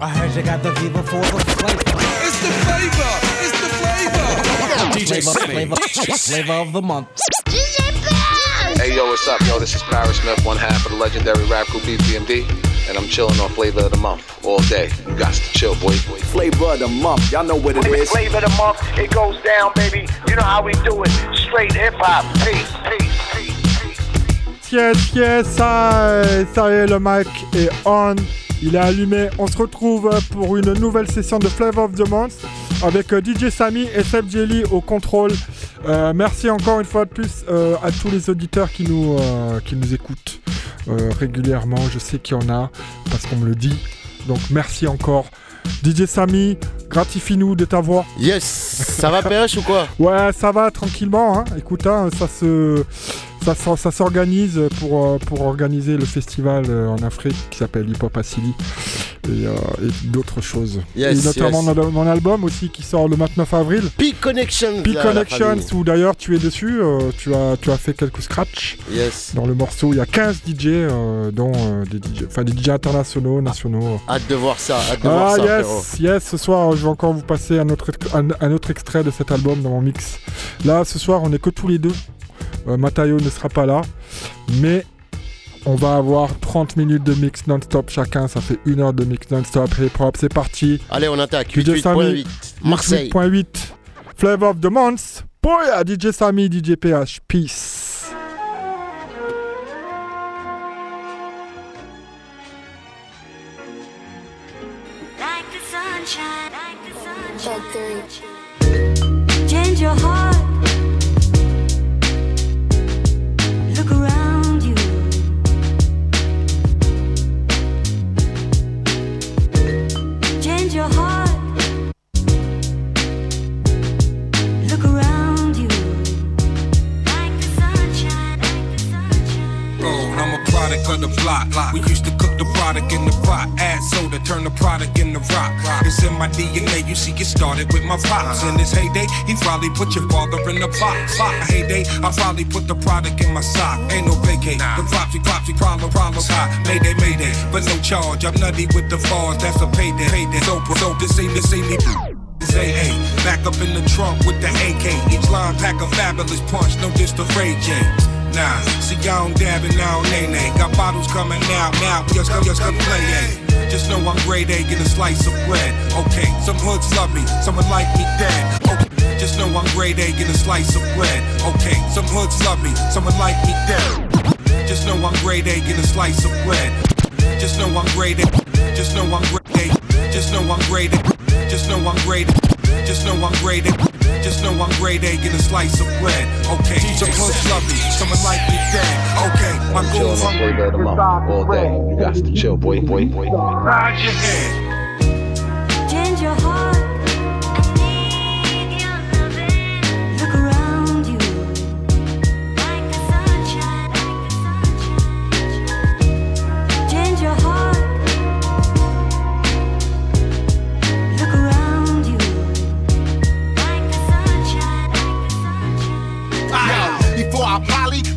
I heard you got the fever for the flavor. It's the flavor. It's the flavor. DJ flavor, flavor, flavor of the month. DJ Hey yo, what's up, yo? This is Parrish Smith, one half of the legendary rap group EPMD, and I'm chilling on Flavor of the Month all day. You got to chill, boy. boy. Flavor of the month, y'all know what it is. Flavor of the month, it goes down, baby. You know how we do it. Straight hip hop. Peace, peace, peace. Yes, yes, ça, ça y est, le mic est on. Il est allumé. On se retrouve pour une nouvelle session de Flavor of the Month avec euh, DJ Samy et Seb Jelly au contrôle. Euh, merci encore une fois de plus euh, à tous les auditeurs qui nous, euh, qui nous écoutent régulièrement. Je sais qu'il y en a parce qu'on me le dit. Donc merci encore. DJ Samy, gratifie-nous de ta voix. Yes, ça va PH ou quoi? Ouais, ça va tranquillement. Hein. Écoute, hein, ça se, ça, s'or- ça s'organise pour, euh, pour organiser le festival euh, en Afrique qui s'appelle Hip Hop Assili et, euh, et d'autres choses. Yes, et notamment yes. mon, mon album aussi qui sort le 29 avril. Peak Connections. Peak Connections, où d'ailleurs tu es dessus, euh, tu, as, tu as fait quelques scratchs Yes. dans le morceau. Il y a 15 DJ, euh, dont des DJ, enfin des DJ internationaux, nationaux. Hâte de voir ça, hâte de voir Ah ça, yes, frérot. yes, ce soir je vais encore vous passer un autre, un, un autre extrait de cet album dans mon mix. Là ce soir on est que tous les deux. Euh, Matayo ne sera pas là, mais on va avoir 30 minutes de mix non-stop chacun, ça fait une heure de mix non-stop hip-hop, c'est parti. Allez, on attaque. DJ Samy, 88.8. Marseille. 8.8, Flavor of the Month, Boya, DJ Samy, DJ PH, peace. Like the sunshine, like the sunshine. Change your heart. Turn the product into rock. It's in my DNA. You see, it started with my pops. In his heyday, he probably put your father in the box. Heyday, I probably put the product in my sock. Ain't no vacate. The propsy, propsy, problem, problems high. Mayday, mayday, but no charge. I'm nutty with the bars. That's a payday. Payday. So, so this ain't this ain't me. Hey, back up in the trunk with the AK. Each line pack a fabulous punch, no diss to Ray J. Nah, see y'all don't dab and now nay nay. Got bottles coming out now, just come just come play hey. Just know I'm grade A, get a slice of bread. Okay, some hoods love me, someone like me dead. Okay, just know I'm grade A, get a slice of bread. Okay, some hoods love me, someone like me dead. Just know I'm grade A, get a slice of bread. Just know I'm grade A, just know I'm grade A, just know I'm grade A, just know I'm grade A, just know I'm grade A, just know I'm grade A, get a slice of bread. Okay, some hoods love me, someone like me dead. Okay, my Chilling goals on Flavor of the all day. You got to chill, boy, boy, boy. Nod your head.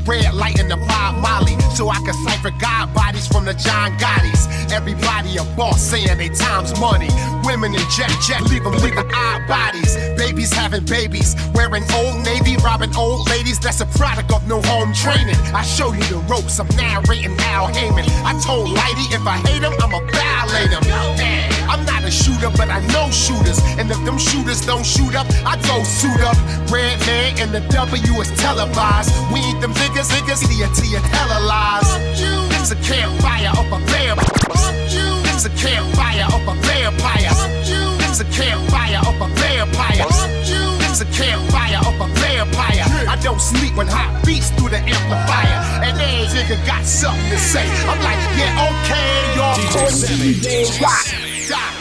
Red light in the Bob Molly. So I can cipher God bodies from the John Gottis. Everybody a boss saying they time's money. Women in jet jet, leave them leaving odd bodies. Babies having babies, wearing old navy, robbing old ladies. That's a product of no home training. I show you the ropes, I'm narrating Al Haymon. I told Lighty if I hate him, I'ma violate him. I'm not a shooter, but I know shooters. And if them shooters don't shoot up, I go suit up. Red man and the W is televised. We ain't them niggas, niggas, idiot to your hella lies. This a campfire of a vampire. This a campfire of a vampire. This a campfire of a vampire. This a campfire of a vampire. I don't sleep when hot beats through the amplifier. And every nigga got something to say. I'm like, yeah, okay, y'all. DJ Rock. Sammy.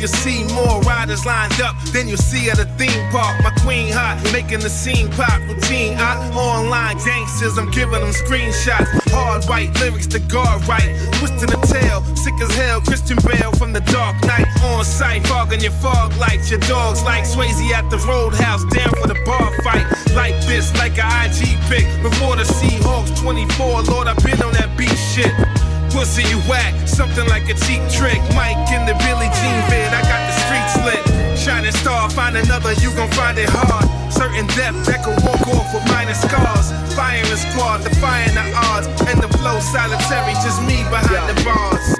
You see more riders lined up than you see at a theme park. My queen hot, making the scene pop. Routine hot, online gangsters, I'm giving them screenshots. Hard white lyrics to guard right. Twisting the tail, sick as hell. Christian Bale from the Dark Knight. On site, fogging your fog lights. Your dogs like Swayze at the roadhouse, down for the bar fight. Like this, like a IG pic. Before the Seahawks 24, Lord, I've been on that beat shit. Pussy, you whack, something like a cheap trick. Mike in the Billie another, you gon' find it hard. Certain depth that could walk off with minor scars. Firing squad, defying the odds. And the flow solitary, just me behind the bars.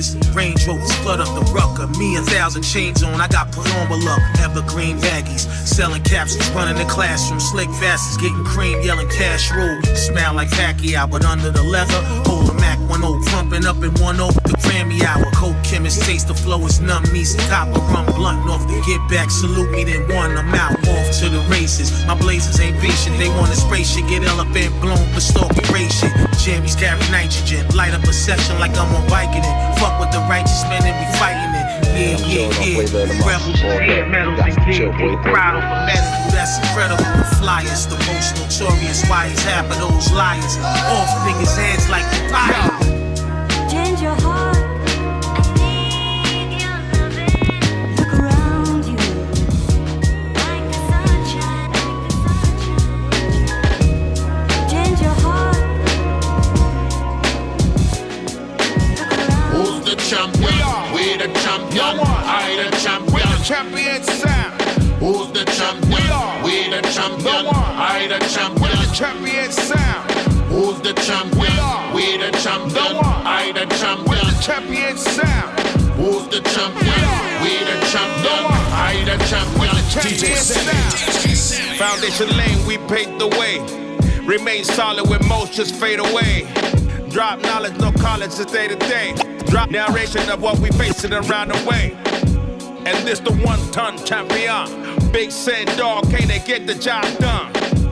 Pole. Range Rovers flood up the rucker. Me a thousand chains on, I got put on with luck. Evergreen baggies, selling capsules, running the classroom. Slick fastest, getting cream, yelling cash roll. Smell like Pacquiao, but under the leather, hold a Mac 1 0, pumping up in 1 0. The Grammy hour, coke chemist, taste the flow is numb. Me some copper rum blunt off the get back. Salute me, then one, I'm out off to the races. My blazers ain't patient, they want to spray shit, get elephant blown for stalking shit. Jammies carry nitrogen, light up a section like I'm on biking it. Fuck with the righteous men and we fighting it. Yeah, yeah, yeah. Rebels, yeah, medals and. Proud of a medal, that's incredible. The flyers, the most notorious. Why is half of those liars off niggas' heads like the fire? Who's the champion? We the champion. I the champion. Champion sound. Who's the champion? We the champion. I the champion. Champion sound. Who's the champion? We the champion. I the champion. Champion sound. Foundation lane, we paved the way. Remain solid when most just fade away. Drop knowledge, no college, it's day to day. Drop narration of what we facing around the way. And this the one ton champion. Big Sen dog, can't they get the job done?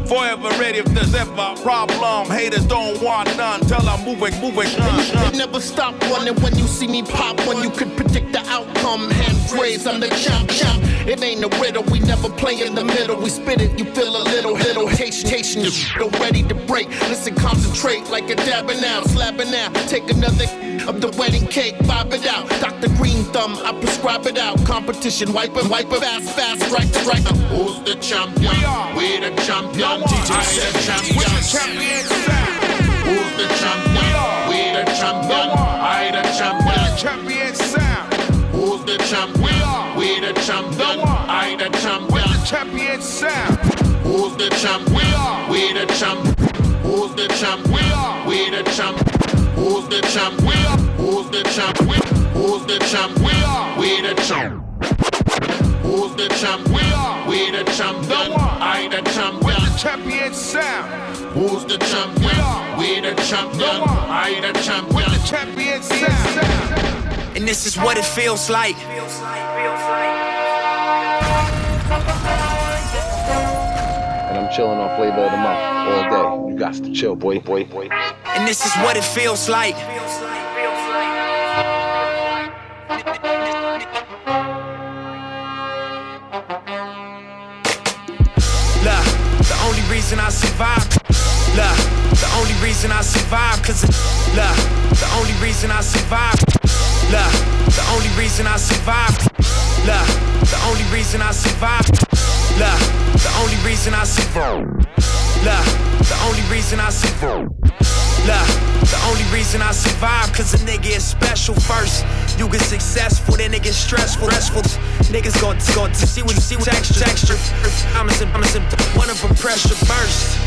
Forever ready if there's ever a problem. Haters don't want none. Tell I'm moving, moving, shun. Never stop running when you see me pop. When you could predict the outcome. Hands raised, I'm the champ, champ. It ain't a riddle, we never play in the middle. We spit it, you feel a little, little hating, you feel ready to break. Listen, concentrate like a dabbing out, slapping out. Take another of the wedding cake, vibe it out. Dr. Green Thumb, I prescribe it out. Competition, wipe it, wipe it, fast, fast, strike, strike. Who's the champion? We the champion. I the champion. Champion sound. Who's the champion? We the champion. I the champion. Champion sound. Who's the champion? We are the champion. I the champion. Champion sound. Who's the champion? We are the champion. Who's the champion? We are the champion. Who's the champion? Who's the champion? Who's the champion? We are the champion. Who's the champion? We the champion. I the champion. Champion sound. Who's the champion? We the champion. I the champion. Champion sound. And this is what it feels like. And I'm chilling on flavor of the month all day. You got to chill, boy, boy, boy. And this is what it feels like. Look, reason I survive. Look, the only reason I survive. Cause it, look, the only reason I survive. Look, the only reason I survive. Look, the only reason I survive. Look, the only reason I survive. Look, the only reason I survive. Look, the only reason I survive, cause a nigga is special first. You get successful, then it gets stressful. Stressful. Niggas gon' gon' see what you see what extra texture. I'm I'm one of them pressure burst.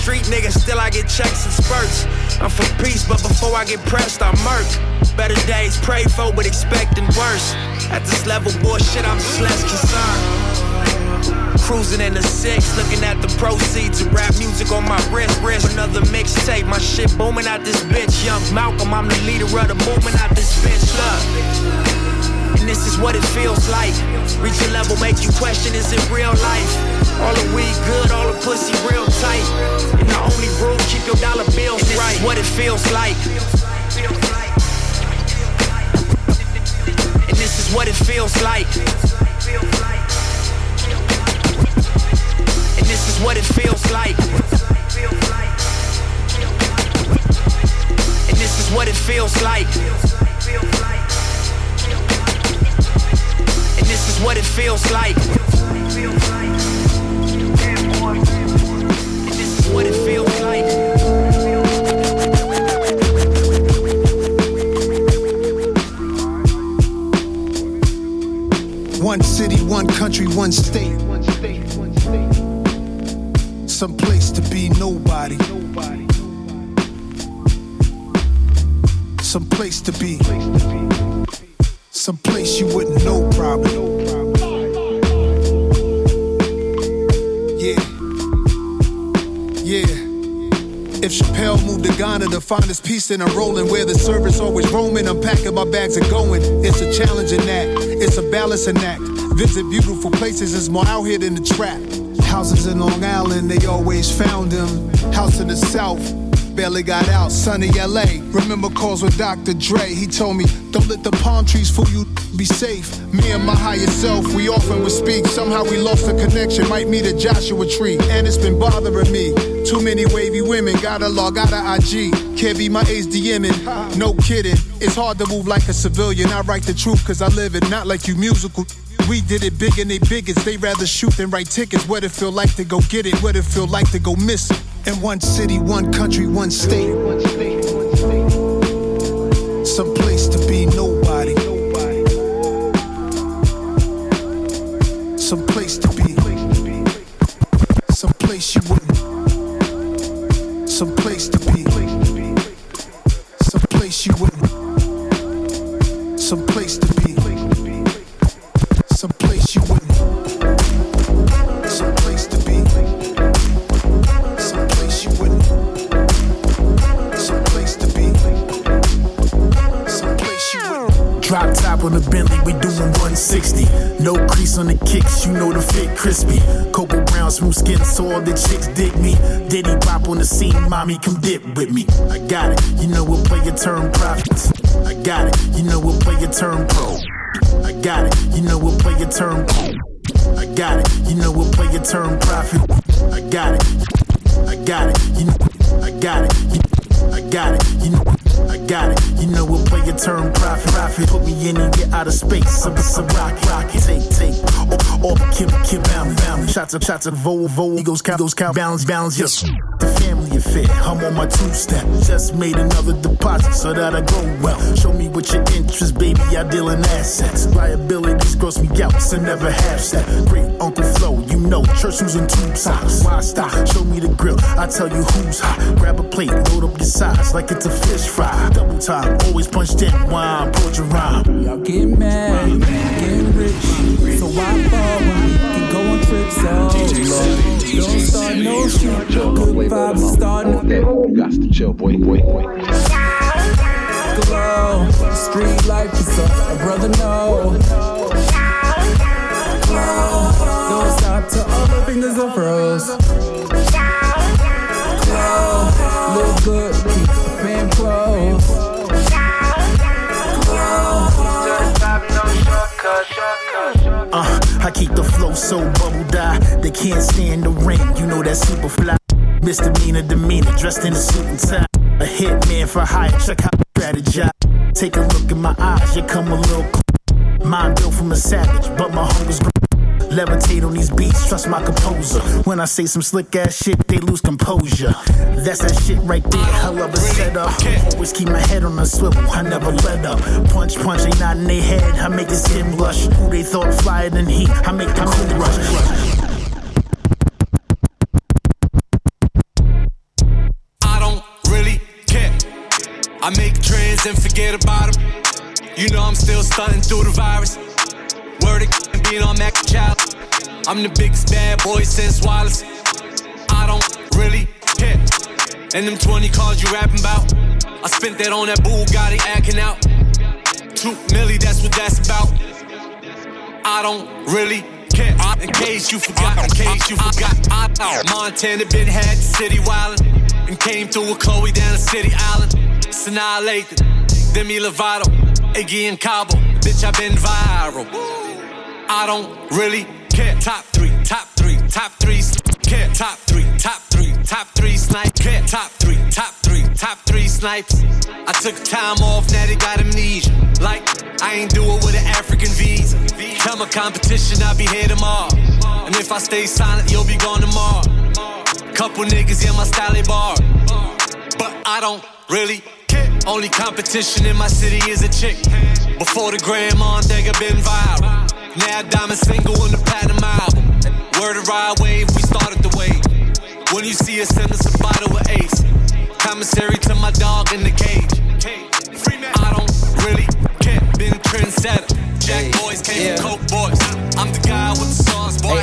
Street nigga, still I get checks and spurts. I'm for peace, but before I get pressed, I murk. Better days pray for, but expecting worse. At this level, bullshit, I'm just less concerned. Cruising in the six, looking at the proceeds of rap music on my wrist. wrist. Another mixtape, my shit booming out this bitch. Young Malcolm, I'm the leader of the movement out this bitch. Look. And this is what it feels like. Reach a level, make you question, is it real life? All the weed good, all the pussy real tight. And the only rule, keep your dollar bills and this right. Is what it feels like. And this is what it feels like. What it feels like. And this is what it feels like. And this is what it feels like. And this is what it feels like. One city, one country, one state. Some place to be nobody. Some place to be. Some place you wouldn't know probably. Yeah. Yeah. If Chappelle moved to Ghana to find his peace and I'm rolling where the service always roaming, I'm packing my bags and going. It's a challenging act, it's a balancing act. Visit beautiful places, it's more out here than the trap. Houses in Long Island, they always found him. House in the South, barely got out. Sunny LA, remember calls with Dr. Dre. He told me, don't let the palm trees fool you, be safe. Me and my higher self, we often would speak. Somehow we lost the connection, might meet a Joshua tree. And it's been bothering me. Too many wavy women, gotta log out of IG. Can't be my DMing, no kidding. It's hard to move like a civilian. I write the truth cause I live it, not like you musical. We did it big and they biggest. They rather shoot than write tickets. What it feel like to go get it? What it feel like to go miss it? In one city, one country, one state. Some crispy. Cocoa brown, smooth skin, so all the chicks dig me. Diddy pop on the scene, mommy, come dip with me. I got it, you know we'll play your turn profits. I got it, you know we'll play your turn pro. I got it, you know we'll play your turn pro. I got it, you know we'll play your turn profit. I got it, I got it, you know, I got it, you, I got it, you know, I got it, you know we'll play your turn profit. Profit, put me in and get out of space. I'm a rocket, rocket, take, take, or, or Kim, Kim, bounce, bounce. Shots up, shots up, Volvo, Eagles, count, those count, balance, balance, yes. The family affair, I'm on my two step. Just made another deposit so that I go well. Show me what your interest, baby. I deal in assets. Liabilities gross me out, so never have step. Great Uncle Flo, you know, church shoes and tube socks. Why stop? Show me the grill, I tell you who's hot. Grab a plate, load up your sides like it's a fish fry. Double time, always punched in while I approach a rhyme. Y'all get mad, get rich. So why fall when we can go on trips solo? Don't start no shit. Good vibes starting. You got to chill, boy, boy, boy. Glow. Street life is a, brother know. Glow. Don't stop till all the fingers are froze. Glow. Look good, keep being close. Uh, I keep the flow so bubble dye. They can't stand the rain. You know that super fly. Misdemeanor demeanor, dressed in a suit and tie. A hitman for hire. Check I strategize. Take a look in my eyes. You come a little close. Mind built from a savage, but my hunger's great. Levitate on these beats, trust my composer. When I say some slick ass shit, they lose composure. That's that shit right there, hell of a setup. Always keep my head on a swivel, I never let up. Punch, punch, ain't not in their head, I make his skin blush. Who they thought flyer than he, I make them cool rush. I don't really care. I make trends and forget about them. You know I'm still stunting through the virus. Word of on Mac Child. I'm the biggest bad boy since Wallace. I don't really care. And them 20 cars you rapping about, I spent that on that Bugatti acting out. Two milli, that's what that's about. I don't really care. In case you forgot, in case you forgot, I Montana been had the city wildin' and came through with Chloe down the city island. Sanaa Lathan, Demi Lovato, Iggy and Cabo. Bitch, I been viral. I don't really care. Top three, top three, top three. Care. Top three, top three, top three snipe. Care. Top three, top three, top three snipes. I took time off, now they got amnesia. Like I ain't do it with an African visa. Tell my competition I'll be here tomorrow. And if I stay silent, you'll be gone tomorrow. Couple niggas in my style bar. But I don't really care. Only competition in my city is a chick. Before the grandma nigga been viral. Now diamond single on the platinum album. Word of ride wave, we started the wave. When you see us, send us a bottle of ace. Commissary to my dog in the cage. I don't really care. Been trendsetter. Jack boys came from Coke boys. I'm the guy with the sauce, boy.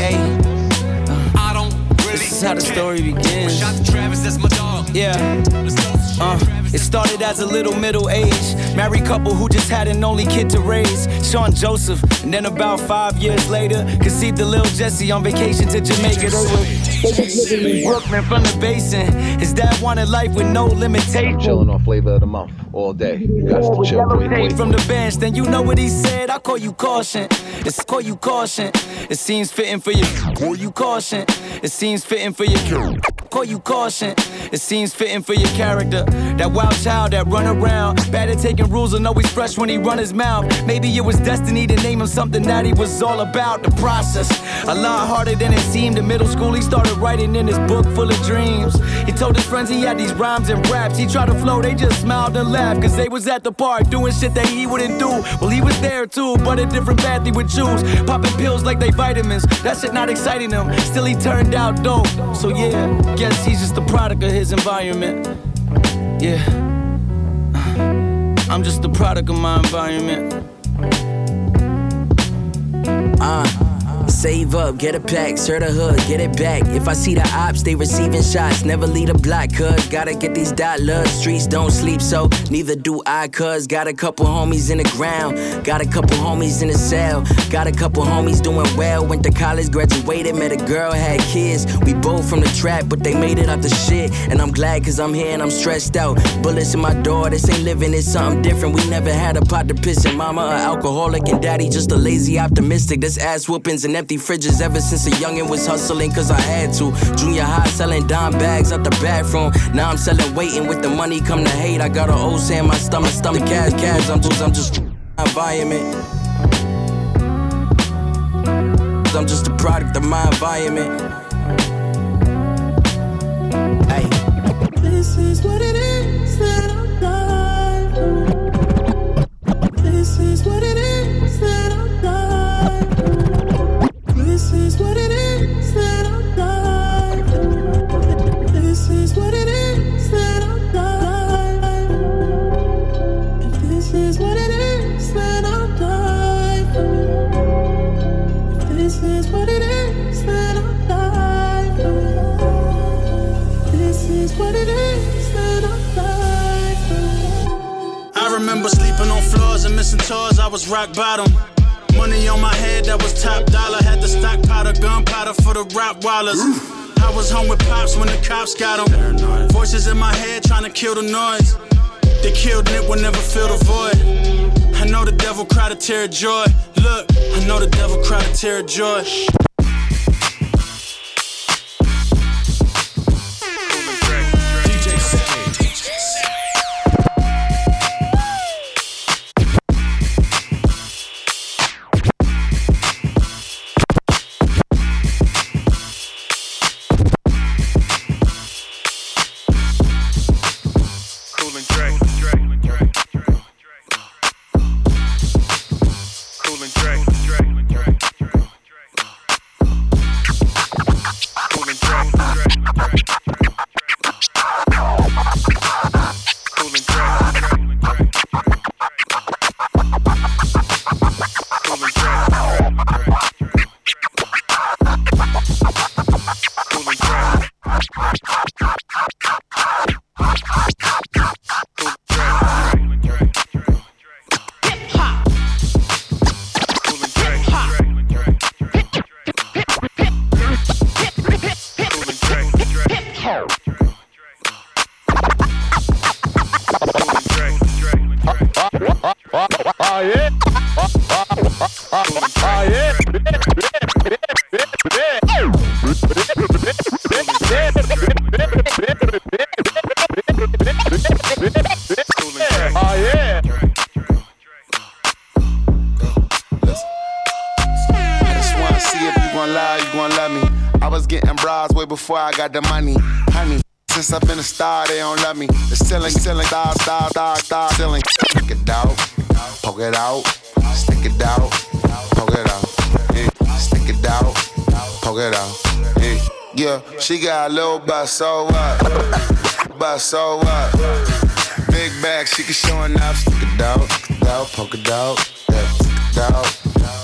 I don't really This is how the story begins. Shout to Travis, that's my dog. Yeah. Uh, it started as a little middle age married couple who just had an only kid to raise, Sean Joseph. And then about five years later, conceived the little Jesse on vacation to Jamaica. They were they was living in Brooklyn from the basin. His dad wanted life with no limitations. Chilling on flavor of the month all day. You got to chill. Wait, wait. From the bench, then you know what he said. I call you caution. It's call you caution. It seems fitting for you. Call you caution. It seems fitting for you. Call you caution. It seems fitting for your character. That wild child that run around. Bad at taking rules and always fresh when he run his mouth. Maybe it was destiny to name him something that he was all about. The process. A lot harder than it seemed. In middle school, he started writing in his book full of dreams. He told his friends he had these rhymes and raps. He tried to flow, they just smiled and laughed. Cause they was at the park doing shit that he wouldn't do. Well, he was there too, but a different path he would choose. Popping pills like they vitamins. That shit not exciting him. Still, he turned out dope. So, yeah, guess he's just a product of his environment. Yeah. I'm just the product of my environment. Uh, save up, get a pack, serve the hood, get it back. If I see the ops, they receiving shots. Never lead a block, cuz gotta get these dollars. Streets don't sleep, so neither do I, cuz got a couple homies in the ground, got a couple homies in the cell, got a couple homies doing well. Went to college, graduated, met a girl, had kids. We both from the trap, but they made it out the shit. And I'm glad, cuz I'm here and I'm stressed out. Bullets in my door, this ain't living, it's something different. We never had a pot to piss in. Mama, a alcoholic, and daddy just a lazy optimistic. This ass whoopings and empty fridges ever since a youngin' was hustling, cause I had to. Junior high selling dime bags out the bathroom. Now I'm selling waiting with the money come to hate. I got a OC in my stomach, stomach, cash, cash. I'm just, I'm just environment. I'm just a product of my environment. Hey. This is what it is that I'm joy. Look, I know the devil cried a tear of joy. Before I got the money, honey. Since I've been a star, they don't love me. The ceiling, ceiling, star, star, star, star. Stick it out, poke it out, stick it out, poke it out, yeah. Stick it out, poke it out, yeah. Yeah, she got a little butt, so what? Butt, so what? Big bag, she can show enough. Stick it out, stick it out, poke it out, yeah. Stick it out,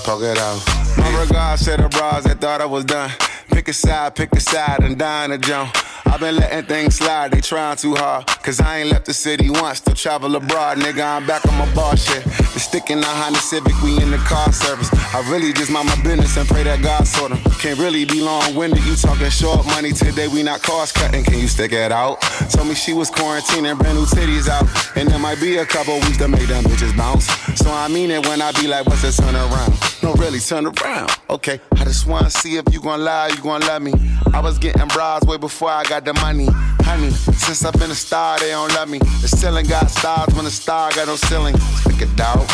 poke it out. My regards to the bras that thought I was done. Pick a side, pick a side, and dine a jump. I've been letting things slide, they trying too hard. Cause I ain't left the city once to travel abroad. Nigga, I'm back on my bar shit. The stick the Honda Civic, we in the car service. I really just mind my business and pray that God sort 'em. Can't really be long winded, you talking short money today, we not cost cutting. Can you stick it out? Told me she was quarantining, brand new titties out. And there might be a couple weeks to make them bitches bounce. So I mean it when I be like, what's the turn around? No, really, turn around. Okay, I just wanna see if you gon' lie, you gon' love me. I was getting bras way before I got the money. Honey, since I've been a star, they don't love me. The ceiling got stars when the star got no ceiling. Stick it out,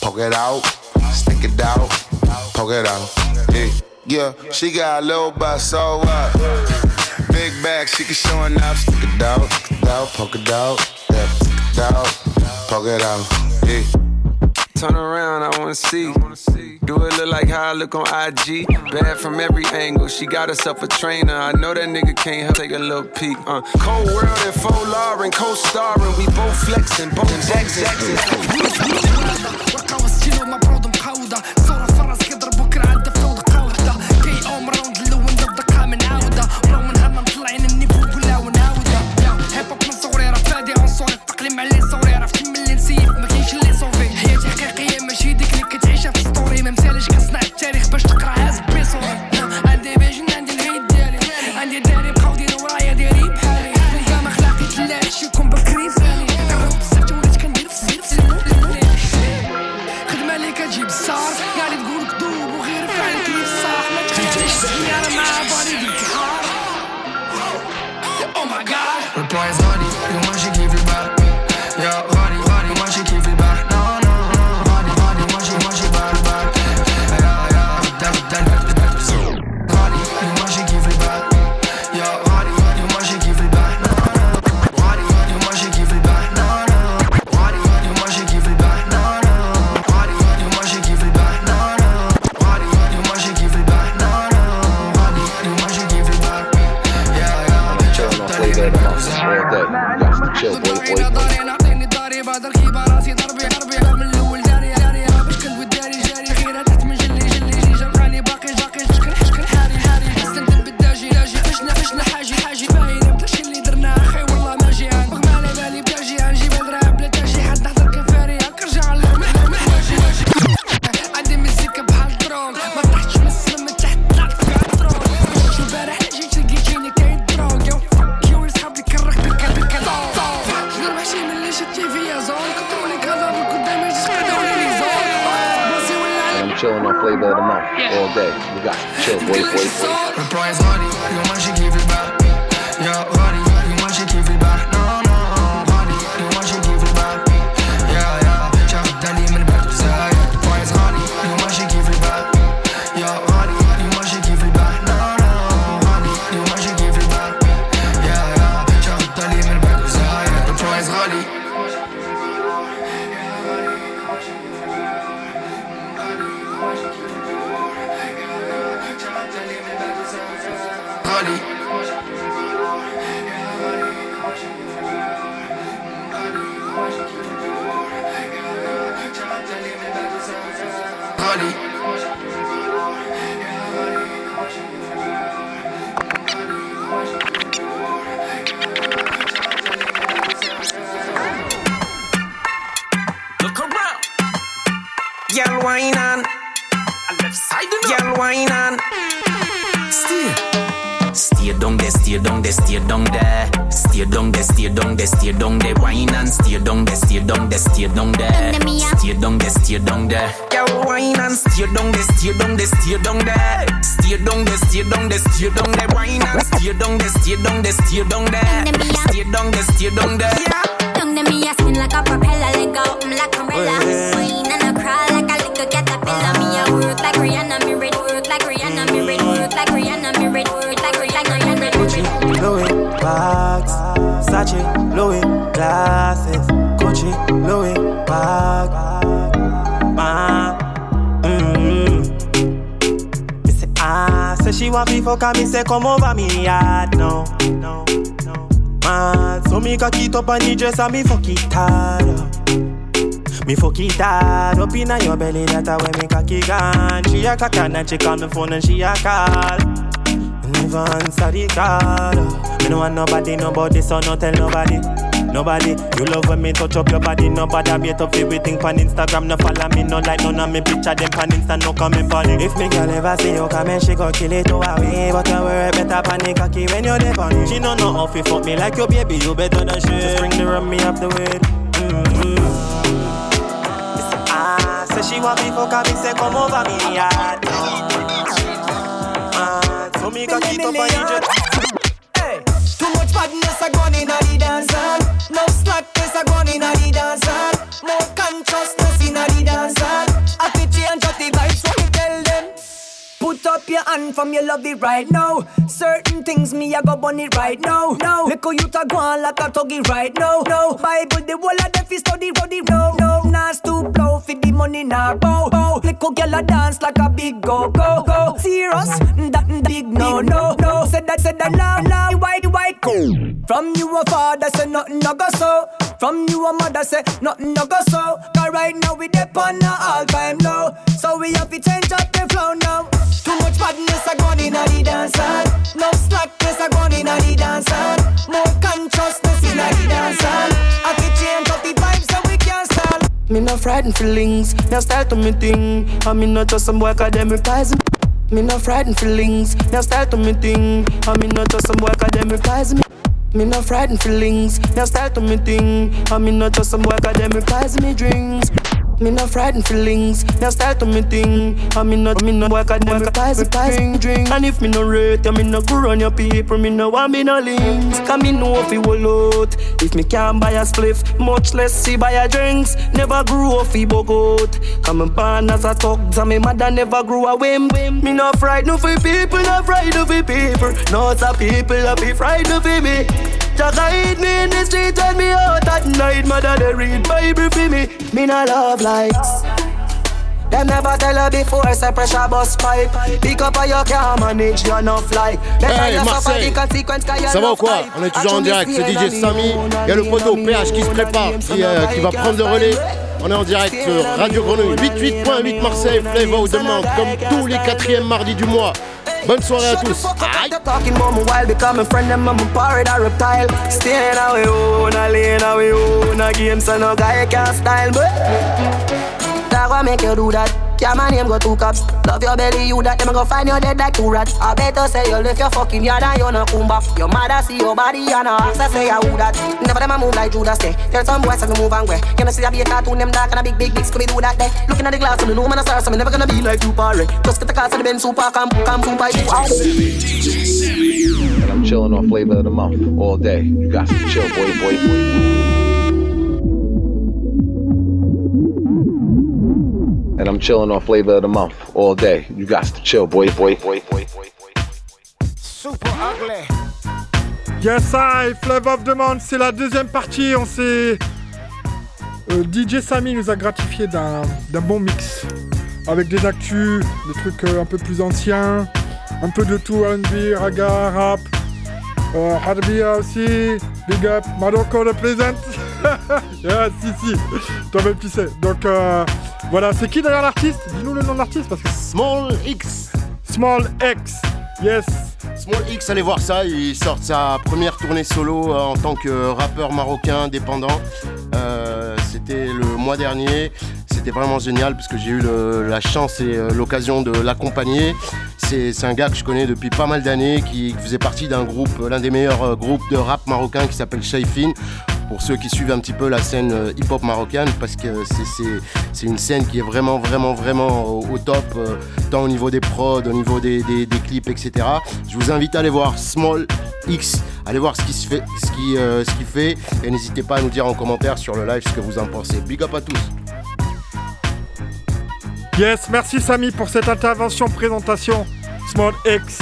poke it out, stick it out, poke it out. Yeah, yeah, she got a little butt, so what? Big bag, she can show enough. Stick it out, stick it out, poke it out, stick it out, poke it out. Yeah. Turn around, I wanna see. Do it look like how I look on IG? Bad from every angle. She got herself a trainer. I know that nigga can't help take a little peek. Uh, cold world and faux Lauren, co-starring. We both flexing, both Jackson. Louis, bags, Sachi, Louis, glasses, Gucci, Louis, bag, man. Me say ah, say she want me fuck her, me say come over me yard now. No, no, man. So me cock it up on the dress and me fuck it hard up. Me fuck it hard up inna your belly, that a when me cocky gone. She a cock and she call me phone and she a call. Never answer the call. Me no want nobody, nobody, so no tell nobody. Nobody, you love when me touch up your body. Nobody be up everything pan Instagram. No follow me, no like none of me picture them pan Insta. No comment on it. If me girl ever see you come and she go kill it away. But you worry better panic cocky when you're there on it. She no know how fi fuck me like your baby. You better than she. Just bring the rum me up the way. Mm-hmm. Ah, say she want me fuck me say come over me yard. Ah, so me cocky up on the jet. Too much badness a gone inna the dance hall. No slackness a gone inna the dance hall. More consciousness inna the dance hall. Fi change up the vibes, up your hand from your love it right now. Certain things me a go bun it right now. No, how you ta go on like a tuggy right now. No, Bible the whole of them fi study the no no. Nas to blow fi the money now bow bow. How gyal a dance like a big go go go. Serious, that big no no no. Said that said that now now white white go. From you a father say nothing no go so. From you a mother say nothing no go so. Cause right now we dep on all time low. So we have to change up the flow now. Too much badness a gone inna the dance. No slackness a gone inna the dance. More consciousness inna the dance. Have to change up the vibes so we can stall. Me no frightened feelings, now style to me thing. I me not just some boy academic pies. Me no frightened feelings, now style to me thing. I me not just some boy academic pies. Me. No frightened feelings, now style to me thing. I me not just some boy academic pies. Me drinks. Me no frightened feelings, now style to me thing. I me not, me no boy academic pies. Pies drink, drink. And if me no rate, you me no go run your people. Me no want me no links. Cause me know if you will out. If me can't buy a spliff, much less see buy a drinks. Never grew up fi bogot. Come and born as a thugs and me mother never grew a whim. Me no frightened for people, no frightened for people. No it's a people that be frightened for me. Just hide me in the street when me out at night. Mother they read Bible for me. Me no love likes. Them never tell her before, say pressure bus pipe. Pick up how you can manage your enough like. Better Hey Marseille, ça va ou quoi? On est toujours en direct, c'est DJ Samy. Il y a le poteau PH qui se prépare, qui, euh, qui va prendre le relais. On est en direct sur Radio Grenouille 88.8 Marseille, Flavor demande comme tous les quatrièmes mardis du mois. Bonne soirée à tous. Aïe. Talking about my wild, becoming friend them, I'm a pirate or reptile. Staying away, own a lane away, own a game, so no guy can style, but that what make you do that. Yeah, my name go two cops. Love your belly, you that them go find your dead like two rats. I better say you left your fucking yard and you no come back. Your mother see your body and no ask her say I who that. Never them a move like Judas say. Tell some boys to move and way. You know see I be a cartoon them dark and a big big big scooby do that day. Looking at the glass and the room and a star, so me never gonna be like you parry. Just get the car to the Benz super come come super you. And I'm chilling on flavor of the month all day. You got to chill, boy, boy, boy. And I'm chilling on flavor of the month all day. You got to chill, boy, boy, boy, boy, boy. Super ugly. Yes, I, Flavor of the Month, c'est la deuxième partie. On s'est. euh, DJ Samy nous a gratifié d'un d'un bon mix. Avec des actus, des trucs euh, un peu plus anciens, un peu de tout, RB, raga, rap, euh, Harbia aussi, big up, Madoko the Yeah, si, si, toi-même tu sais. Donc euh, voilà, c'est qui derrière l'artiste? Dis-nous le nom de l'artiste parce que. Small X. Small X, yes. Small X, allez voir ça, il sort sa première tournée solo euh, en tant que rappeur marocain indépendant. Euh, C'était le mois dernier, c'était vraiment génial parce que j'ai eu la chance et euh, l'occasion de l'accompagner. C'est un gars que je connais depuis pas mal d'années, qui faisait partie d'un groupe, l'un des meilleurs euh, groupes de rap marocain qui s'appelle Shaifin. Pour ceux qui suivent un petit peu la scène euh, hip-hop marocaine, parce que c'est- une scène qui est vraiment, vraiment, vraiment au, top, euh, tant au niveau des prods, au niveau des, clips, etc. Je vous invite à aller voir Small X, allez voir euh, ce qu'il fait, et n'hésitez pas à nous dire en commentaire sur le live ce que vous en pensez. Big up à tous. Yes, merci Samy pour cette intervention, présentation. Small X,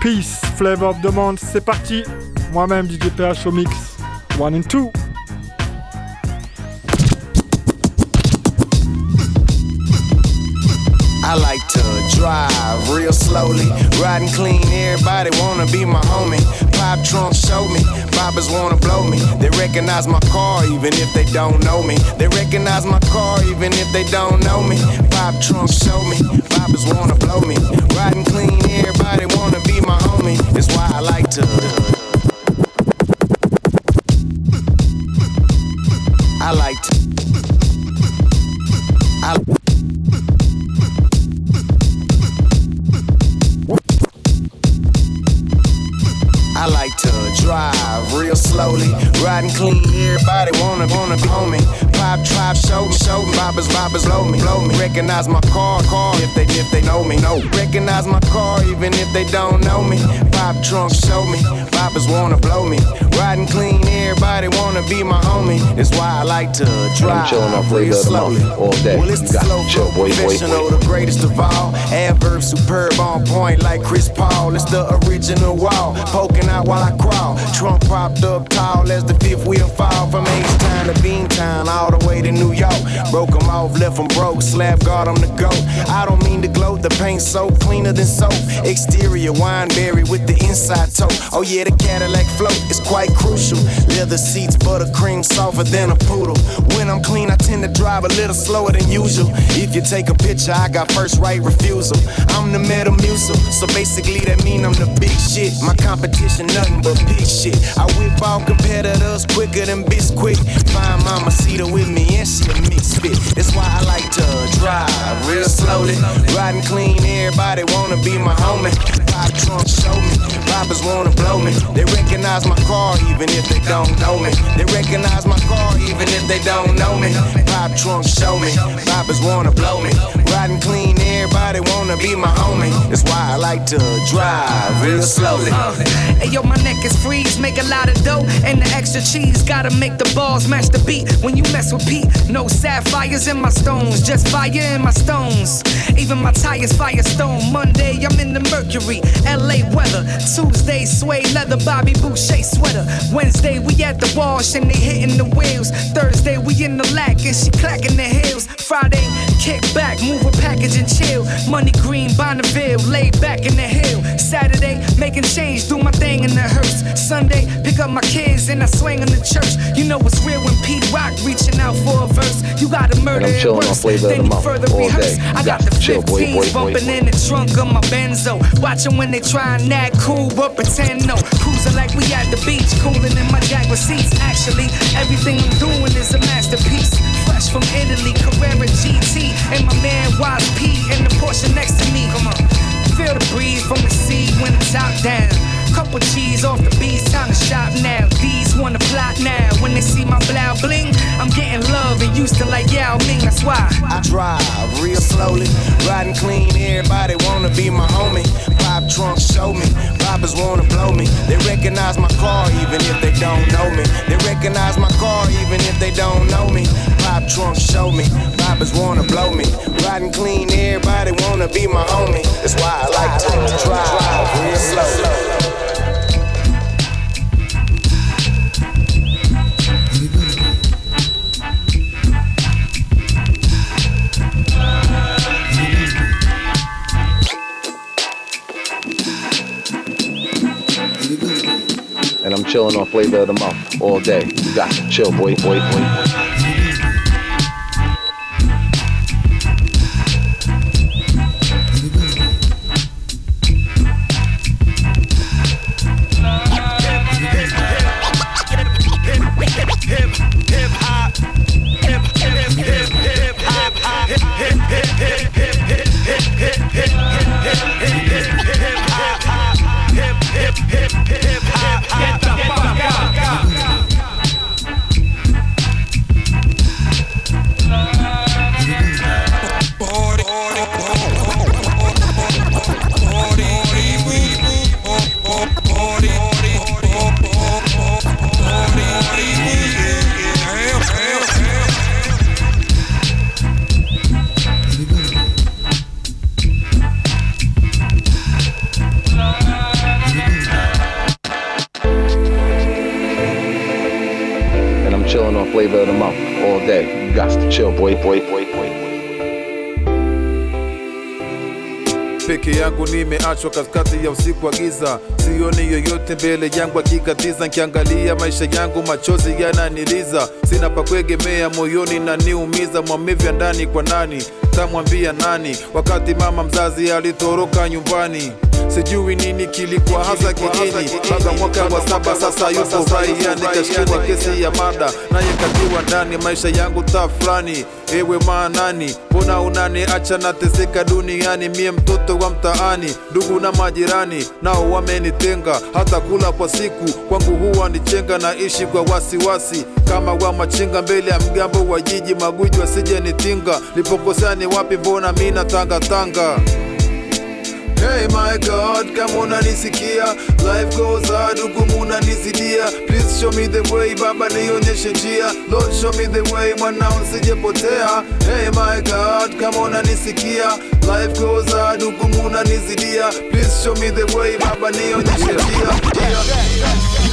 Peace, Flavor of the Month. C'est parti. Moi-même, DJ PH au mix. One and two. I like to drive real slowly, riding clean. Everybody wanna be my homie. Pop trunk show me, boppers wanna blow me. They recognize my car even if they don't know me. They recognize my car even if they don't know me. Pop trunk show me, boppers wanna blow me. Riding clean, everybody wanna be my homie. That's why I like to. I like Recognize my car, car if they if they know me. No, recognize my car even if they don't know me. Pop trunk show me. Boppers wanna blow me. Riding clean. Everybody wanna be my homie. That's why I like to And I'm drive chilling off real flavor slowly. all day. Well, it's You the slow chill, boy, boy, professional, boy. the greatest of all. Adverb superb on point like Chris Paul. It's the original wall, poking out while I crawl. Trunk propped up tall as the fifth wheel fall from H Town to Beantown all the way to New York. Broke 'em off, left 'em broke. Slab guard on the go. I don't mean to gloat, the paint so cleaner than soap. Exterior wine wineberry with the inside toe. Oh yeah, the Cadillac float is quite crucial. Leather seats, buttercream softer than a poodle. When I'm clean, I tend to drive a little slower than usual. If you take a picture, I got first right refusal. I'm the metal Metamucil, so basically that mean I'm the big shit. My competition, nothing but big shit. I whip all competitors quicker than Bisquick. Find Mama Cedar with me, and she a misfit. That's why I like to drive real slowly, riding clean. Everybody wanna be my homie. Pop trunk show me, boppers wanna blow me. They recognize my car even if they don't know me. They recognize my car even if they don't know me. Pop trunk show me, boppers wanna blow me. Riding clean, everybody wanna be my homie. That's why I like to drive real slowly. Uh, hey yo, my neck is freeze, make a lot of dough, and the extra cheese gotta make the balls match the beat. When you mess with Pete, no sapphires in my stones, just fire in my stones. Even my tires firestone. Monday, I'm in the Mercury, LA weather. Tuesday, suede leather, Bobby Boucher sweater. Wednesday, we at the wash and they hitting the wheels. Thursday, we in the lack and she clacking the heels. Friday, kick back, move a package and chill. Money green, Bonneville, lay back in the hill. Saturday, making change, do my thing in the hearse. Sunday, pick up my kids and I swing in the church. You know it's real when Pete Rock reaching out for a verse. You gotta murder And I'm chilling on worse. Then the you further all rehearse. day. I got got the chill, 15s boy, boy, bumping in the trunk of my Benzo. Watching when they try and act cool, but pretend no. Cruising like we at the beach, cooling in my Jaguar seats. Actually, everything I'm doing is a masterpiece. Fresh from Italy, Carrera GT, and my man Wise P in the Porsche next to me. Come on, feel the breeze from the sea when it's out down. Couple G's off the beats, time to shop now. These wanna plot now. When they see my blow bling, I'm getting love and used to like Yao Ming. That's why I drive real slowly, riding clean. Everybody wanna be my homie. Pop trunk show me, boppers wanna blow me. They recognize my car even if they don't know me. They recognize my car even if they don't know me. Pop trunk show me, boppers wanna blow me. Riding clean, everybody wanna be my homie. That's why I like to drive real slowly. And I'm chilling on flavor of the month all day. You got to chill, boy, boy, boy, chill, boy, boy, boy, boy. peke yangu nimeachwa katikati ya usiku wa giza, sioni yoyote mbele yangu akikatiza. Nkiangalia maisha yangu machozi yananiliza, sina pa kuegemea, moyoni na niumiza. Maumivu ya ndani kwa nani, tamwambia nani? Wakati mama mzazi alitoroka nyumbani sijui nini kilikuwa hasa kijini baga mwaka wa saba sasa yupo raia nikashikwa kesi ya mada naye katiwa ndani. Maisha yangu tafrani ewe maanani mbona unani acha nateseka duniani? Mie mtoto wa mtaani ndugu na majirani nao wamenitenga. Hata kula kwa siku kwangu huwa nichenga, naishi kwa wasiwasi kama wa machinga. Mbele ya mgambo wa jiji maguji wasije nitinga. Lipokosea ni wapi? Mbona mina tangatanga Hey my God, kama unanisikia, life goes hard, hukumu unanizidia. Please show me the way, Baba nionyeshe njia. Lord show me the way, mwana usijepotea. Hey my God, kama unanisikia, life goes hard, hukumu unanizidia. Please show me the way, Baba nionyeshe njia.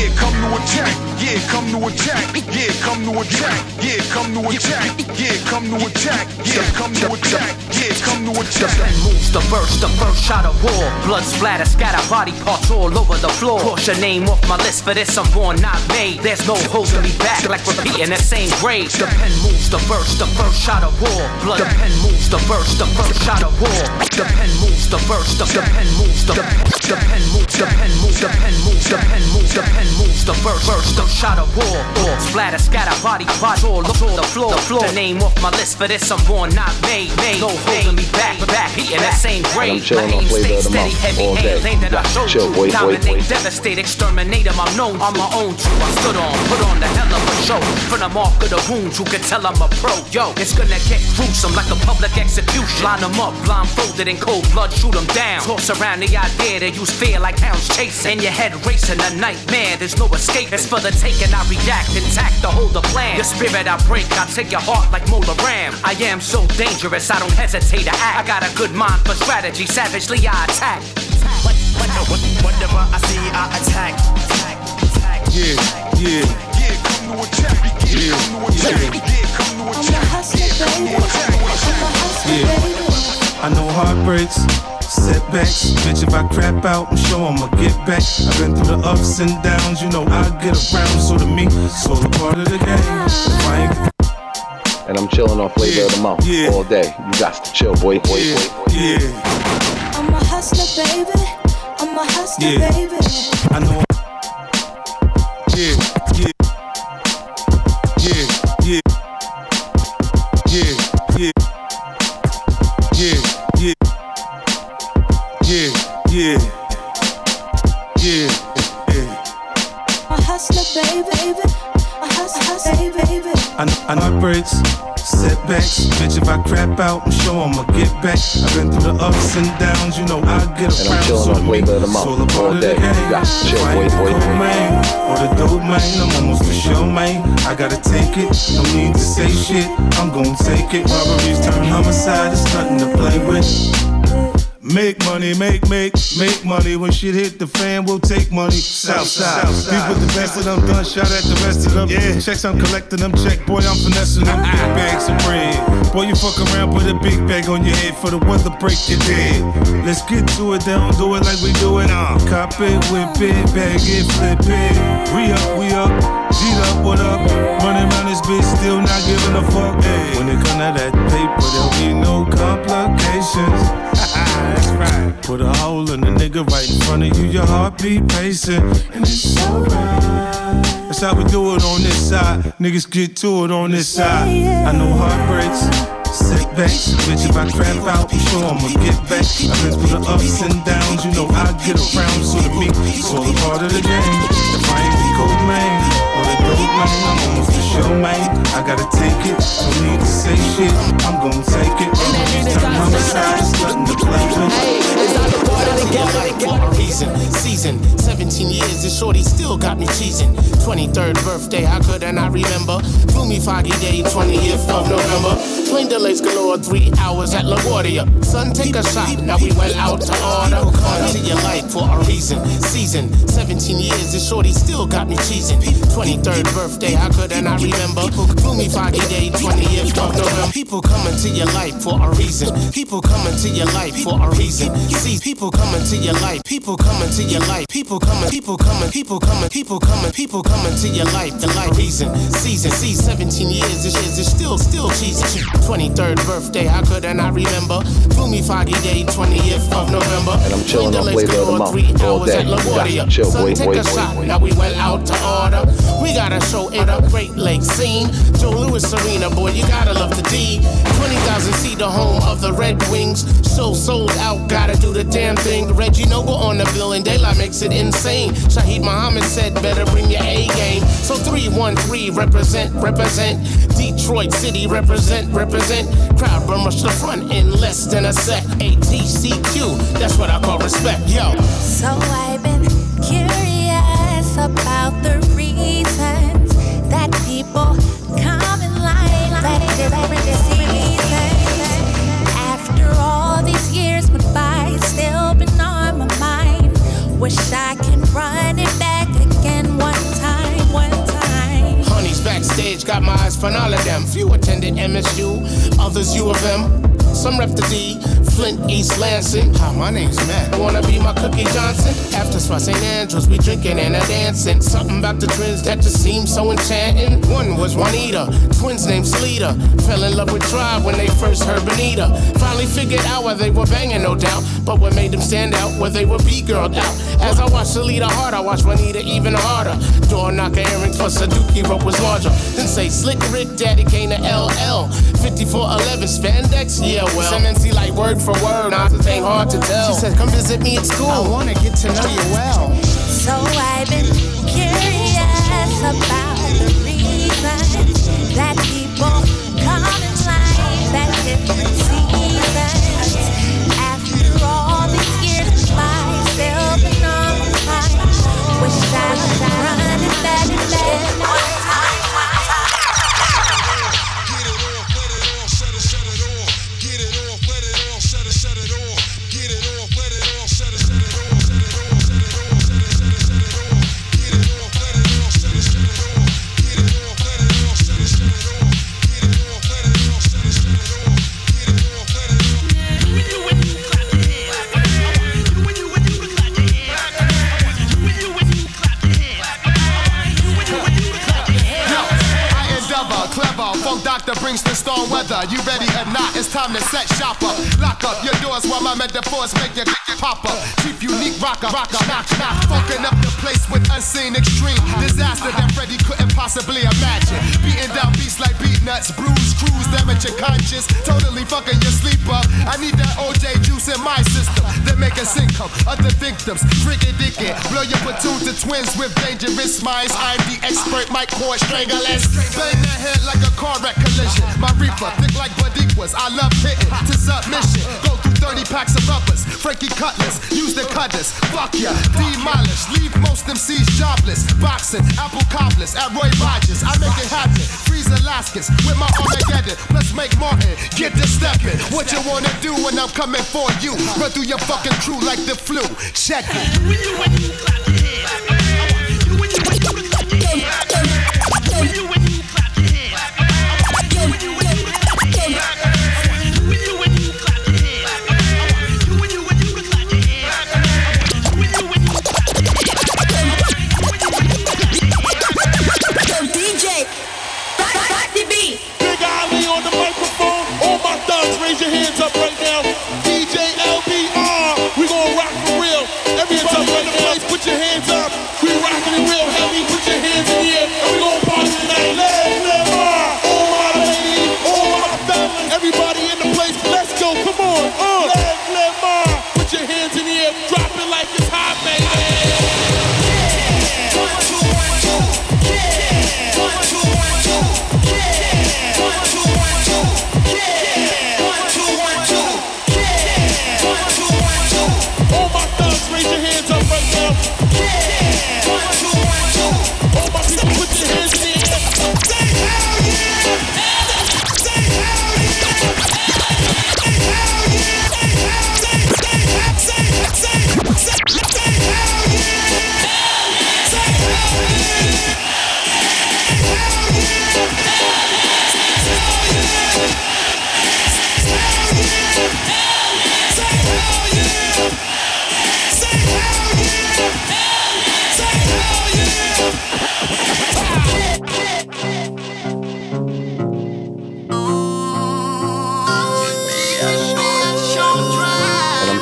Yeah, come to attack. Yeah, come to attack. Yeah, come to attack. Yeah, come to attack. Yeah, come to attack. Yeah, come to attack. Yeah, come to The attack. pen moves the verse, the first shot of war. Blood splatter, scatter body parts all over the floor. Cross your name off my list for this, I'm born not made. There's no holding me back like repeating the same grade. The pen moves the verse, the first shot of war. Blood. The pen moves the verse, the first shot of war. The pen moves the verse, the, the pen moves the, the pen moves, the pen moves, the pen moves, the pen moves, the pen moves the verse, verse, the shot of war. war. Splatter, scatter body parts all over the floor. The floor. The name off my list for this, I'm born not made. made. No holding me back, back, beating the same grade. chilling My aim the steady, heavy hand, day. lane that I showed chill, you. boy, boy, Dominate, devastate, exterminate 'em, I'm known. On my own true, I stood on, put on the hell of a show. From the mark of the wounds, you can tell I'm a pro. Yo, it's gonna get gruesome like a public execution. Line 'em up, blindfolded in cold blood, shoot 'em down. Toss around the idea to use fear like hounds chasing. In your head racing a nightmare, there's no escape. It's for the taking, I react intact to hold the plan. Your spirit I break, I take your heart like Mola Ram. I am so dangerous, I don't hesitate to act. I got a good mind for strategy, savagely I attack. Whatever I see, I attack. Yeah, yeah. Yeah, come to attack. Yeah, come to attack. Yeah, come to attack. Yeah, I know heartbreaks, setbacks. Bitch, if I crap out, I'm sure I'ma get back. I've been through the ups and downs, you know I get around. So to me, it's all a part of the game. I And I'm chilling on flavor of the month all day. You got to chill, boy, boy, boy, boy. Yeah, I'm a hustler, baby. I'm a hustler, Yeah. baby. I know. Setbacks. Bitch, if I crap out, I'm sure I'ma get back. I've been through the ups and downs, you know I get And I'm around. chilling on flavor of the a month all day. You got to chill, boy, boy, boy. man or the dope man, I'm almost for sure, man. I gotta take it, no need to say shit. I'm gonna take it. Robberies turn homicide, it's nothing to play with. Make money, make, make, make money. When shit hit the fan, we'll take money. Southside. Be with the best of them, done shot at the rest of them. Yeah. Checks, I'm collecting them. Check, boy, I'm finessing them. Big bags of bread. Boy, you fuck around, put a big bag on your head for the weather, break your dead. Let's get to it, they don't do it like we do it. Uh. Cop it, whip it, bag it, flip it. We up, we up. G'd up, what up? Running around this bitch, still not giving a fuck. Hey. When it come to that paper, there'll be no complications. That's right. Put a hole in the nigga right in front of you, your heartbeat pacing, and it's alright. That's how we do it on this side. Niggas get to it on this side. I know heartbreaks, setbacks. Bitch, if I crap out, I'm sure I'ma get back. I've been through the ups and downs, you know I get around. So to me, it's all a part of the game. If I ain't the cold man dope man, I'm almost sure, man. I gotta take it. I'm gonna take it. Season, season, 17 years, this shorty still got me cheesing. 23rd birthday, how could I not remember? Gloomy foggy day, 20th of November. Plane delays galore, three hours at LaGuardia. Son, take a shot, now we went out to order. Come to your life for a reason. Season, 17 years, this shorty still got me cheesing. 23rd birthday, how could I not remember? Gloomy foggy day, 20th of November. People coming to your life for a reason. People coming to your life for a reason. See, people coming to your life. People coming to your life. People coming, people coming, people coming, people coming, people coming to your life. The life reason. Season, see, 17 years, this is still, still cheesy. 23rd birthday, how could I not remember? Gloomy foggy day, 20th of November. And I'm chilling on Delays flavor of the month all day. at You LaGuardia. got to chill, Son, boy, take boy, a boy, shot. boy. Now we went out to order. We got a show in a Great Lake scene. Joe Louis Arena, boy, you gotta love the D. 20,000 seat, the home of the Red Wings. Show sold out, gotta do the damn thing. Reggie Noble on the bill and Daylight makes it insane. Shaheed Muhammad said, better bring your A game. So 313, represent, represent. Detroit City, represent, represent. Crowd run rush the front in less than a sec. ATCQ, that's what I call respect. Yo. So I've been curious about the got my eyes on all of them. Few attended MSU, others U of M. Some rep the D, Flint, East Lansing. Hi, my name's Matt. Wanna be my Cookie Johnson? After Spot St. Andrews, we drinking and a dancing. Something about the twins that just seemed so enchanting. One was Juanita, twins named Sleeta. Fell in love with Tribe when they first heard Bonita. Finally figured out why they were banging, no doubt. But what made them stand out, where they were B-girled out. As I watched Salida hard, I watched Juanita even harder. Door knocker, Aaron a dookie rope was larger. Then say Slick Rick, Daddy came to LL. 5411 spandex, yeah well. MNC like word for word, nah, it ain't hard to tell. She said, come visit me at school. I wanna get to know you well. So I've been curious about the reasons that people time to set shop up. Lock up your doors while my metaphors make your pop up. Chief unique rocker, rocker, knock, knock. Funking up the place with unseen extreme disaster that Freddy couldn't possibly imagine. Beating down beats like Beatnuts, bruise, cruise, damage your conscience. Totally fucking your sleep up. I need that OJ juice in my system. That make us income. Other victims, friggin' dickhead. Blow your platoon to twins with dangerous minds. I'm the expert, Mike Cord stranglers. Bang the head like a car wreck collision. My reaper, thick like blood. I love hitting to submission. Go through 30 packs of rubbers. Frankie Cutlass, use the cutters. Fuck ya, demolish. Leave most MCs jobless. Boxing, apple cobblers at Roy Rogers. I make it happen. Freeze Alaskans with my Armageddon. Let's make Martin get to stepping. What you wanna do when I'm coming for you? Run through your fucking crew like the flu. Check it.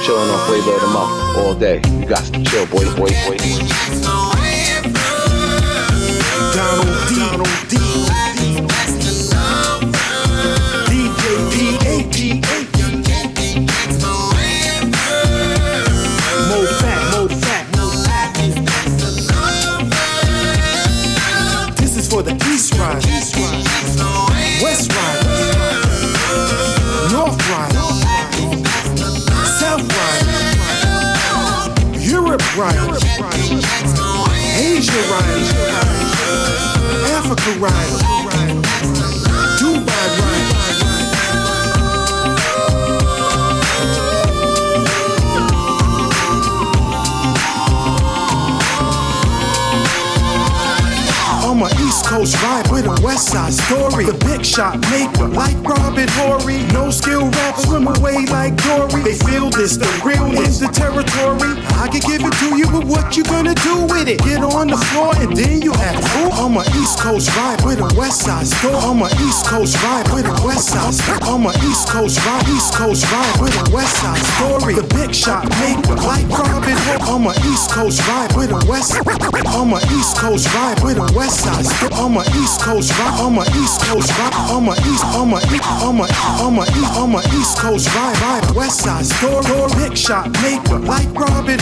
Chilling on flavor of the month all day. You got to chill, boy, boy, boy. Dubai Ride. I'm East Coast ride with a West Side story. The big shot maker, like Robert Horry. No skill rap, swim away like Dory. They feel this, the real is the territory. I can give it to you, but what you gonna do with it? Get on the floor and then you act fool. I'm a East Coast ride with a West Side story. I'm a East Coast ride with a West Side story. I'm a East Coast ride, East Coast ride with a West Side story. The big shot maker, like Robert Horry. I'm a East Coast ride with a West. I'm a East Coast ride with a West Side story. I'm a East Coast ride. I'm a East Coast ride. I'm a East. I'm a. I'm a. I'm a. I'm a East Coast. Ride West Side story. Big shot maker, like Robin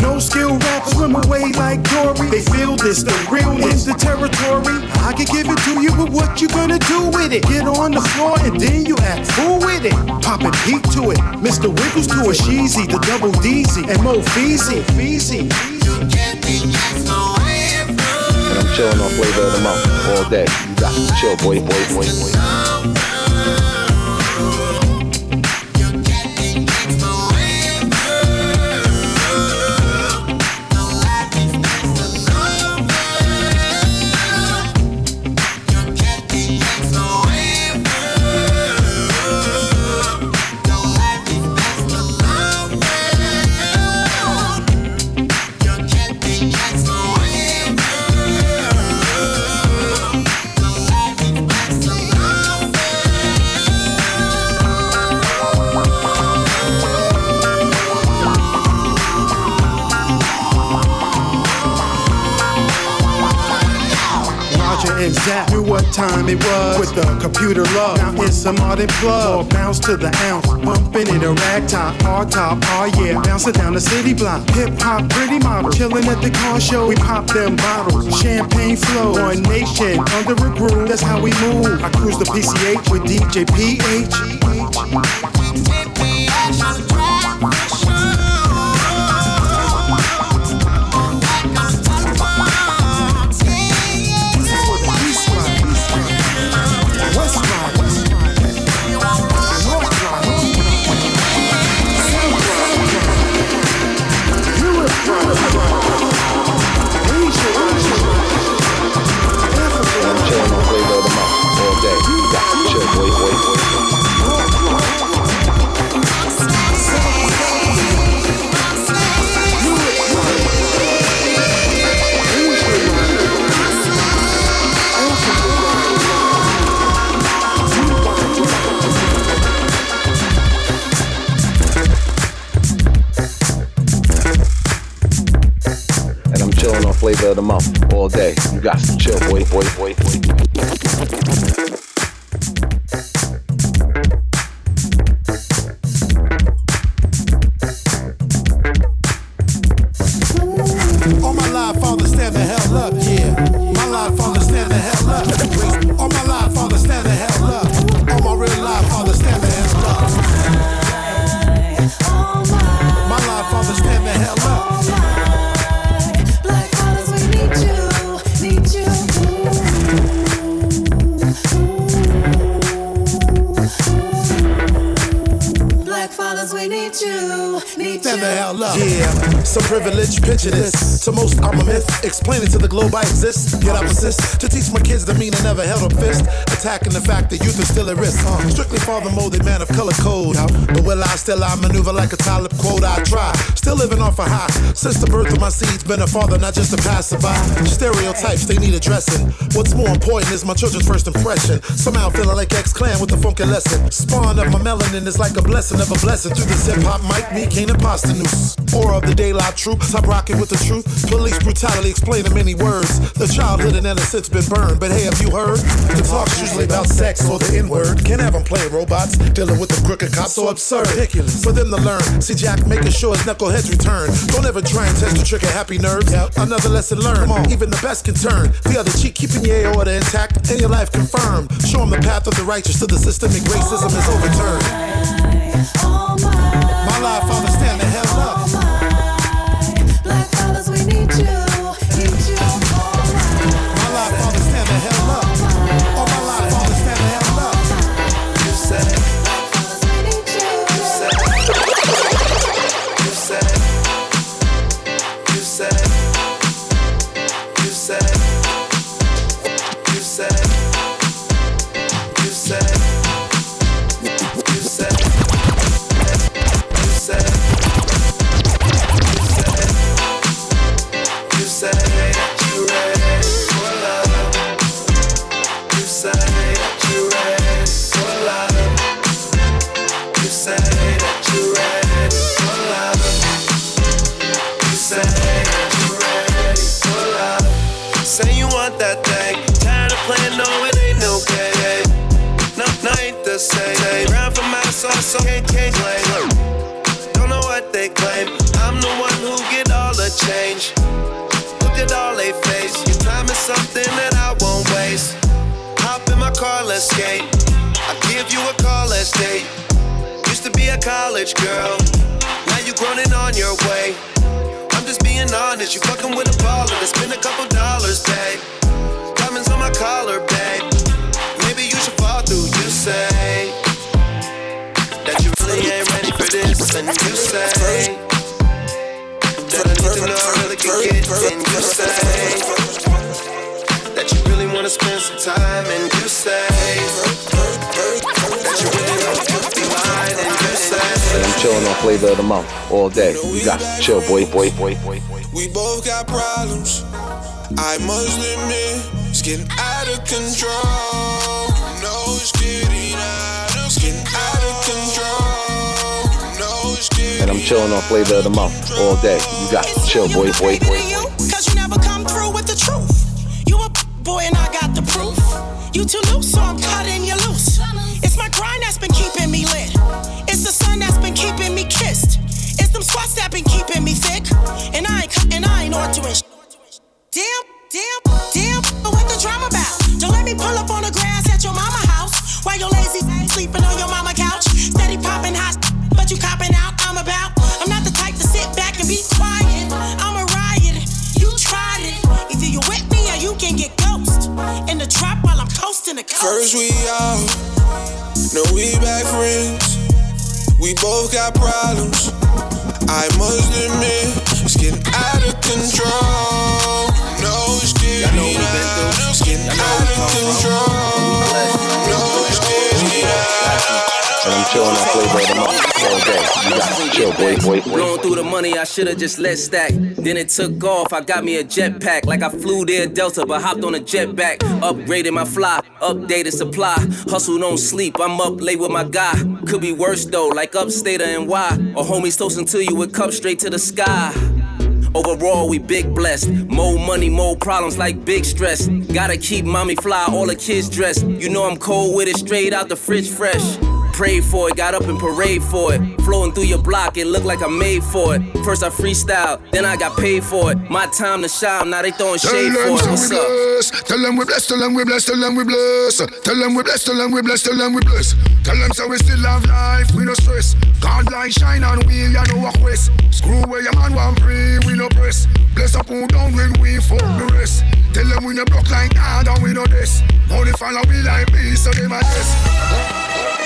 No skill rap, swim away like Dory. They feel this, the real is the territory. I can give it to you, but what you gonna do with it? Get on the floor and then you act fool with it. Poppin' heat to it, Mr. Wiggles to it, Sheezy, the double DZ, and Mo Feezy. Feezy. And I'm chilling on flavor of the month all day. You got to chill, boy, boy, boy, boy. Time it was with the computer love. Now it's a modern plug. Or bounce to the ounce. Bumping in a rag top, hard top, oh yeah. Bouncing down the city block. Hip hop, pretty model. Chilling at the car show. We pop them bottles. Champagne flow. One nation under a groove. That's how we move. I cruise the PCH with DJ PH. Flavor of the month all day. You got some chill, boy, boy, boy, boy. artillery, huh? Strictly father molded man of color I still I maneuver like a Talib Kweli? I try. Still living off a high. Since the birth of my seeds, been a father, not just a passerby. Stereotypes, they need addressing. What's more important is my children's first impression. Somehow feeling like X Clan with the funky lesson. Spawn of my melanin is like a blessing of a blessing. Through this hip hop mic, me, Kane Imposter Noose. Aura of the daylight troop, top rocking with the truth. Police brutality explain in many words. The childhood and innocence been burned. But hey, have you heard? The talk's usually about sex or the N word. Can't have them playing robots, dealing with the crooked cops. So absurd. Ridiculous. For them to learn. See Jack making sure his knuckleheads return. Don't ever try and test the trick of happy nerves. Another lesson learned. Even the best can turn. The other cheek, keeping your aorta intact and your life confirmed. Show them the path of the righteous till the systemic racism is overturned. My oh life, Father, stand I must it's getting out of control. It's getting out of, it's getting out of control. It's getting And I'm chilling on flavor of the month all day. You got to chill, boy, boy, boy, boy. Cause you never come through with the truth. You a boy and I got the proof. You too loose, so I'm cutting you loose. It's my grind that's been keeping me lit. It's the sun that's been keeping me kissed. It's them sweats that been keeping me thick. And I ain't cutting, I ain't on doing sh- sleeping on your mama couch. Steady popping hot, but you copping out. I'm about. I'm not the type to sit back and be quiet. I'm a riot. You tried it. Either you with me or you can get ghost. In the trap while I'm coasting the coast. First we out, no we back friends. We both got problems. I must admit, it's getting out of control. No, it's getting out, it's getting out of control. And I'm chilling on flavor of the month all day. You got to chill, boy, boy, boy. Blowing through the money, I should've just let stack. Then it took off, I got me a jetpack. Like I flew there Delta, but hopped on a jetback. Upgraded my fly, updated supply. Hustle, don't sleep, I'm up late with my guy. Could be worse though, like upstate or NY. Or homies toasting to you with cups straight to the sky. Overall, we big blessed. More money, more problems like big stress. Gotta keep mommy fly, all the kids dressed. You know I'm cold with it, straight out the fridge fresh. Prayed for it, got up and parade for it. Flowing through your block, it looked like I made for it. First I freestyle, then I got paid for it. My time to shine, now they throwing Tell shade them for it. What's up? Tell them we bless. Tell them we bless. Tell them we bless. Tell them we bless. Tell them we bless. Tell them we bless. Tell them so we still have life. We no stress. God light shine on we. You know what quest. Screw where your man want free. We no press. Bless up who down when we fuck the rest. Tell them we no block like God and we no this. Only follow we like me so they my test.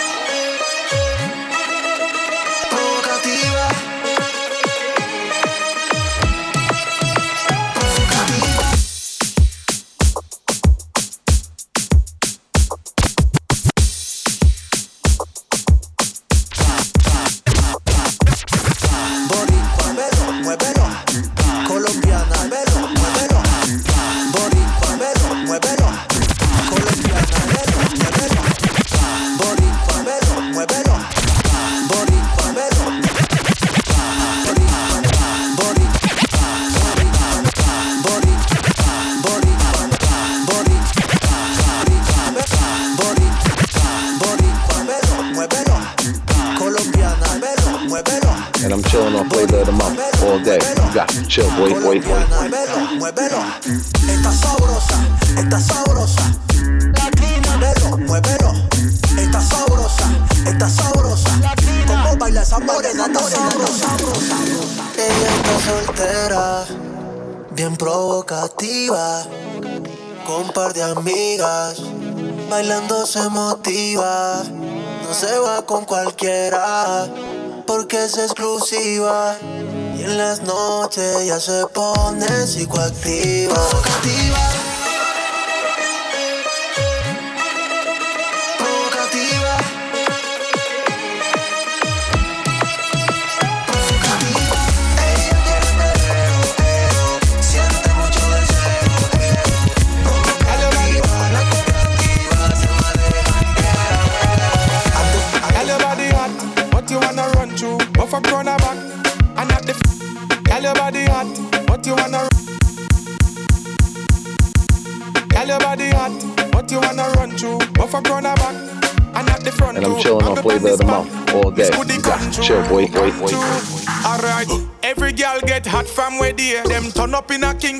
Chill, boy, boy, boy. Muévelo, está sabrosa, está sabrosa. Muévelo, muévelo, está sabrosa, está sabrosa. Como baila esa morena, está sabrosa. Ella está soltera, bien provocativa, con un par de amigas, bailando se motiva. No se va con cualquiera, porque es exclusiva. En las noches ya se pone psicoactiva.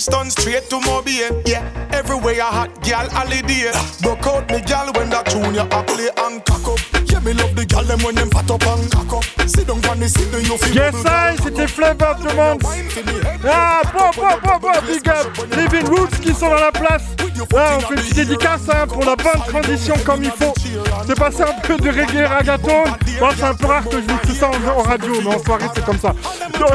Kingston straight to Mobile. Yeah, everywhere a hot girl holiday. Broke out me girl when that tune you a play and cock up. Yeah, me love the girl them when them fat up and cock up. Sit down on the seat, you feel Yes, I, c'était Flavor of the Month. Ah, bon, bon, bon, bon, big up. Living Roots qui sont dans la place. Là, on fait une petite dédicace hein, pour la bonne transition comme il faut. C'est passé un peu de reggae ragaton. Bon, c'est un peu rare que je vous tout ça en, en radio, mais en soirée, c'est comme ça. Donc,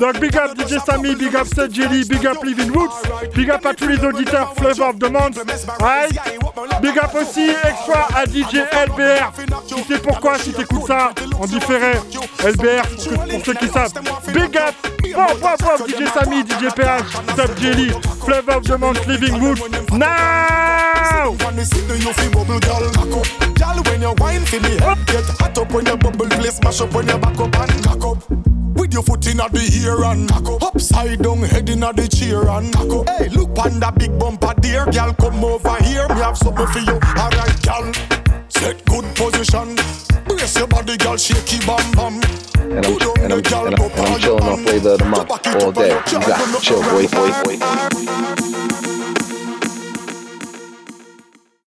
donc, big up DJ Sammy, big up Seth Jelly, big up Living Roots, big up à tous les auditeurs Flavor of the Month. Right? Big up aussi extra à DJ LBR. Tu sais pourquoi si t'écoutes ça en différé. LBR, pour, ceux qui savent. Big up, bon, bon, bon, DJ Sammy, DJ PH, Sub Jelly, Flavor of the Month, Living Roots. Now! bubble girl cock up. Girl, when you wine for me head, get hot up when you bubble play, smash up when you back up and cock up. With your foot in the ear and up. Upside down, head in the chair and up. Hey, look on that big bumper there, girl, come over here. Me have something for you. Alright, girl, set good position. Brace your body, girl, shaky bam bam. And I'm, and I'm, and I'm, and I'm chilling on flavor of the month all day. You got chill, boy, boy, boy.